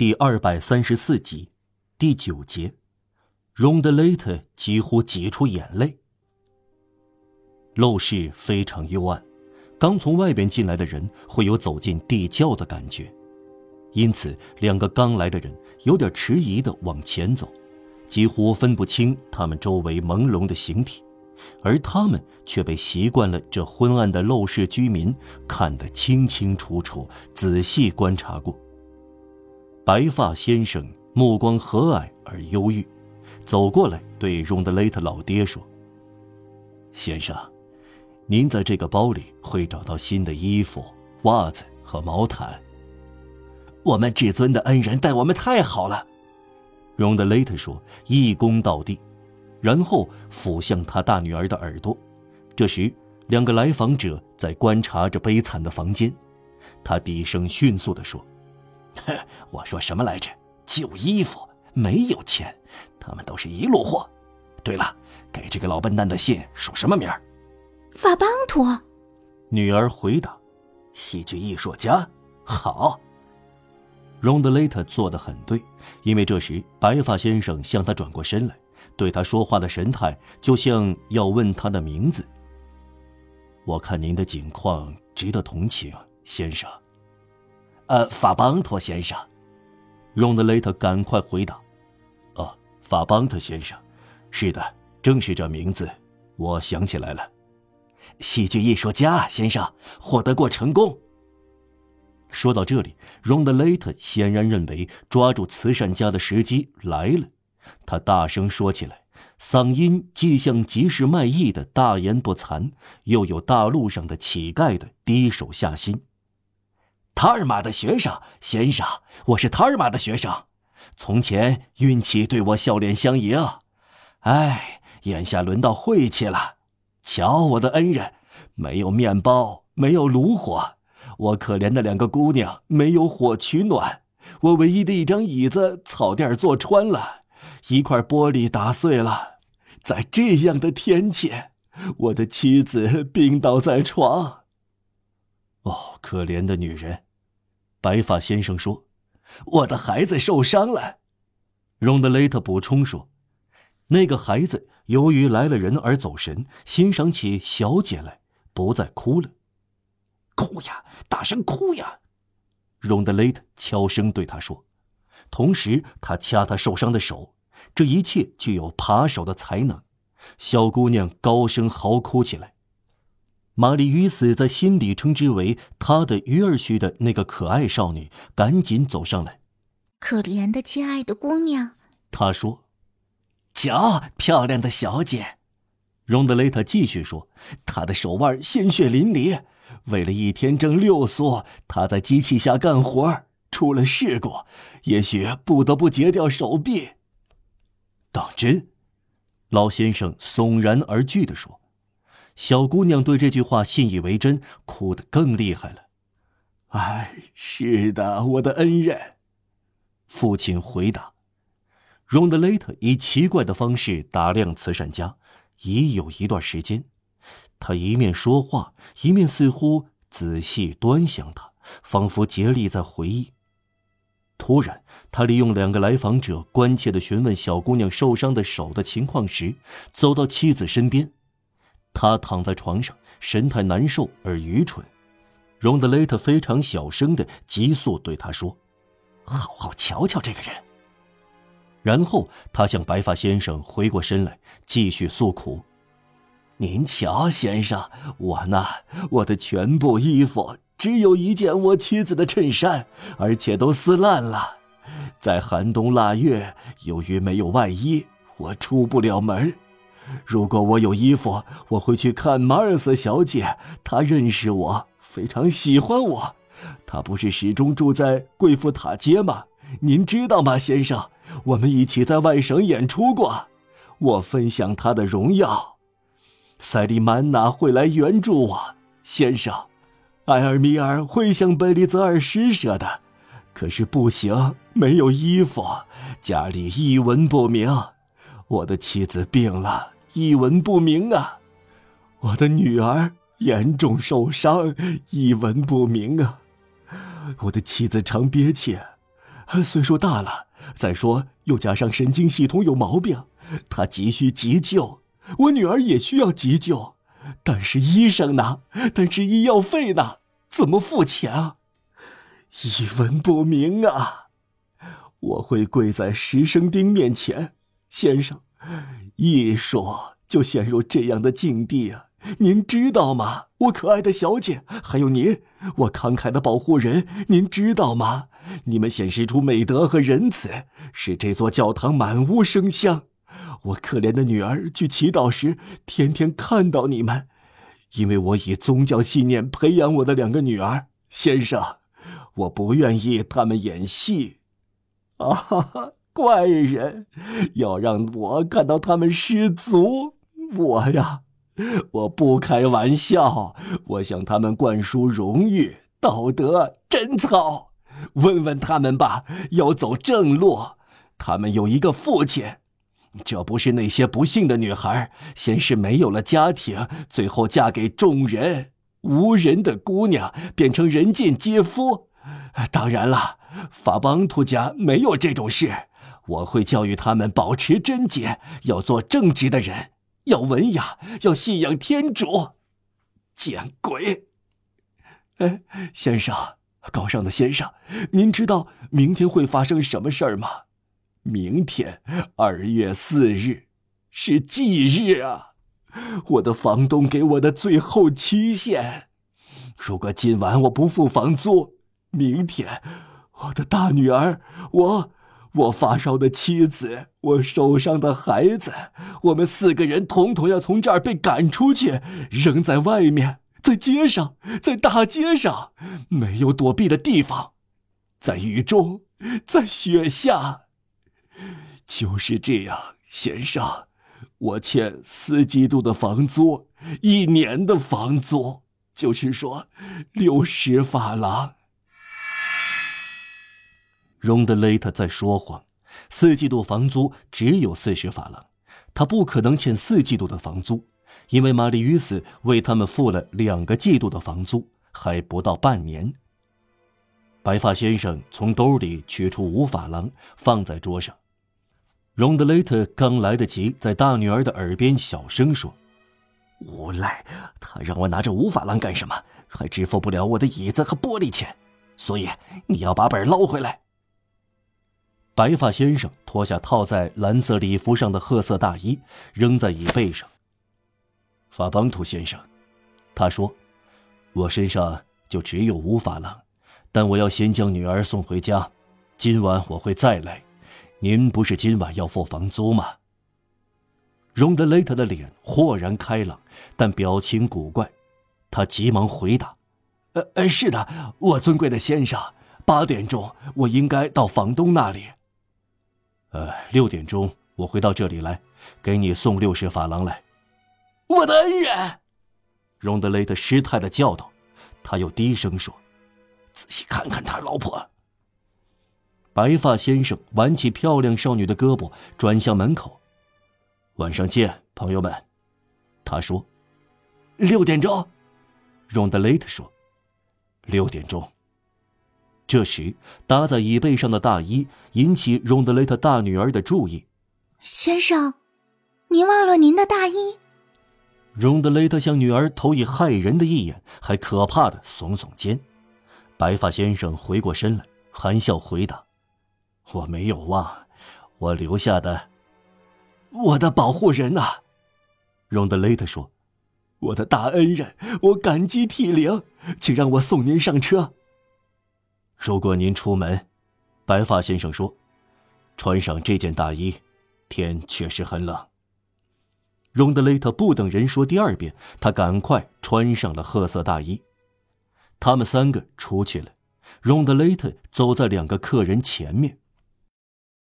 第二百三十四集，第九节，荣德雷特几乎挤出眼泪。陋室非常幽暗，刚从外边进来的人会有走进地窖的感觉，因此两个刚来的人有点迟疑的往前走，几乎分不清他们周围朦胧的形体，而他们却被习惯了这昏暗的陋室居民看得清清楚楚，仔细观察过。白发先生目光和蔼而忧郁，走过来对荣德雷特老爹说：“先生，您在这个包里会找到新的衣服、袜子和毛毯。我们至尊的恩人待我们太好了。”荣德雷特说，一躬到地，然后俯向他大女儿的耳朵。这时，两个来访者在观察着悲惨的房间。他低声迅速地说。我说什么来着？旧衣服没有钱，他们都是一路货。对了，给这个老笨蛋的信署什么名儿？法邦托。女儿回答：“戏剧艺术家。”好。荣德雷特做得很对，因为这时白发先生向他转过身来，对他说话的神态就像要问他的名字。我看您的境况值得同情，先生。呃，法邦托先生，荣德雷特赶快回答：“哦，法邦特先生，是的，正是这名字，我想起来了。戏剧艺术家先生获得过成功。”说到这里，荣德雷特显然认为抓住慈善家的时机来了，他大声说起来，嗓音既像集市卖艺的大言不惭，又有大路上的乞丐的低手下心。塔尔玛的学生先生，我是塔尔玛的学生。从前运气对我笑脸相迎，哎，眼下轮到晦气了。瞧我的恩人，没有面包，没有炉火，我可怜的两个姑娘没有火取暖，我唯一的一张椅子草垫坐穿了，一块玻璃打碎了。在这样的天气，我的妻子病倒在床。哦，可怜的女人。白发先生说：“我的孩子受伤了。”荣德雷特补充说：“那个孩子由于来了人而走神，欣赏起小姐来，不再哭了。哭呀，大声哭呀！”荣德雷特悄声对他说，同时他掐他受伤的手。这一切具有扒手的才能。小姑娘高声嚎哭起来。玛丽·与此在心里称之为她的鱼儿须的那个可爱少女，赶紧走上来。可怜的亲爱的姑娘，她说：“瞧，漂亮的小姐。”荣德雷特继续说：“她的手腕鲜血淋漓，为了一天挣六苏，她在机器下干活，出了事故，也许不得不截掉手臂。”当真？老先生悚然而惧地说。小姑娘对这句话信以为真，哭得更厉害了。哎，是的，我的恩人。父亲回答。荣德雷特以奇怪的方式打量慈善家，已有一段时间。他一面说话，一面似乎仔细端详他，仿佛竭力在回忆。突然，他利用两个来访者关切的询问小姑娘受伤的手的情况时，走到妻子身边。他躺在床上，神态难受而愚蠢。荣德雷特非常小声的急速对他说：“好好瞧瞧这个人。”然后他向白发先生回过身来，继续诉苦：“您瞧，先生，我呢，我的全部衣服只有一件我妻子的衬衫，而且都撕烂了。在寒冬腊月，由于没有外衣，我出不了门。”如果我有衣服，我会去看马尔斯小姐。她认识我，非常喜欢我。她不是始终住在贵妇塔街吗？您知道吗，先生？我们一起在外省演出过。我分享她的荣耀。塞利曼娜会来援助我，先生。埃尔米尔会向贝利泽尔施舍的，可是不行，没有衣服，家里一文不名。我的妻子病了。一文不名啊！我的女儿严重受伤，一文不名啊！我的妻子常憋气，岁数大了，再说又加上神经系统有毛病，她急需急救。我女儿也需要急救，但是医生呢？但是医药费呢？怎么付钱啊？一文不名啊！我会跪在石生丁面前，先生，艺术就陷入这样的境地啊！您知道吗？我可爱的小姐，还有您，我慷慨的保护人，您知道吗？你们显示出美德和仁慈，使这座教堂满屋生香。我可怜的女儿去祈祷时，天天看到你们，因为我以宗教信念培养我的两个女儿。先生，我不愿意他们演戏。啊哈哈！怪人，要让我看到他们失足，我呀。我不开玩笑，我向他们灌输荣誉、道德、贞操。问问他们吧，要走正路。他们有一个父亲，这不是那些不幸的女孩，先是没有了家庭，最后嫁给众人无人的姑娘，变成人尽皆夫。当然了，法邦图家没有这种事。我会教育他们保持贞洁，要做正直的人。要文雅，要信仰天主。见鬼！哎，先生，高尚的先生，您知道明天会发生什么事儿吗？明天二月四日是忌日啊！我的房东给我的最后期限。如果今晚我不付房租，明天我的大女儿我。我发烧的妻子，我受伤的孩子，我们四个人统统要从这儿被赶出去，扔在外面，在街上，在大街上，没有躲避的地方，在雨中，在雪下。就是这样，先生，我欠四季度的房租，一年的房租，就是说，六十法郎。荣德雷特在说谎，四季度房租只有四十法郎，他不可能欠四季度的房租，因为玛丽与斯为他们付了两个季度的房租，还不到半年。白发先生从兜里取出五法郎，放在桌上。荣德雷特刚来得及在大女儿的耳边小声说：“无赖，他让我拿着五法郎干什么？还支付不了我的椅子和玻璃钱，所以你要把本捞回来。”白发先生脱下套在蓝色礼服上的褐色大衣，扔在椅背上。法邦图先生，他说：“我身上就只有五法郎，但我要先将女儿送回家。今晚我会再来。您不是今晚要付房租吗？”荣德雷特的脸豁然开朗，但表情古怪。他急忙回答：“呃呃，是的，我尊贵的先生，八点钟我应该到房东那里。”呃，六点钟我会到这里来，给你送六十法郎来。我的恩人，荣德雷特失态的叫道。他又低声说：“仔细看看他老婆。”白发先生挽起漂亮少女的胳膊，转向门口。晚上见，朋友们，他说。六点钟，荣德雷特说。六点钟。这时，搭在椅背上的大衣引起荣德雷特大女儿的注意。先生，您忘了您的大衣。荣德雷特向女儿投以骇人的一眼，还可怕的耸耸肩。白发先生回过身来，含笑回答：“我没有忘，我留下的，我的保护人呐。”荣德雷特说：“我的大恩人，我感激涕零，请让我送您上车。”如果您出门，白发先生说：“穿上这件大衣，天确实很冷。”荣德雷特不等人说第二遍，他赶快穿上了褐色大衣。他们三个出去了，荣德雷特走在两个客人前面。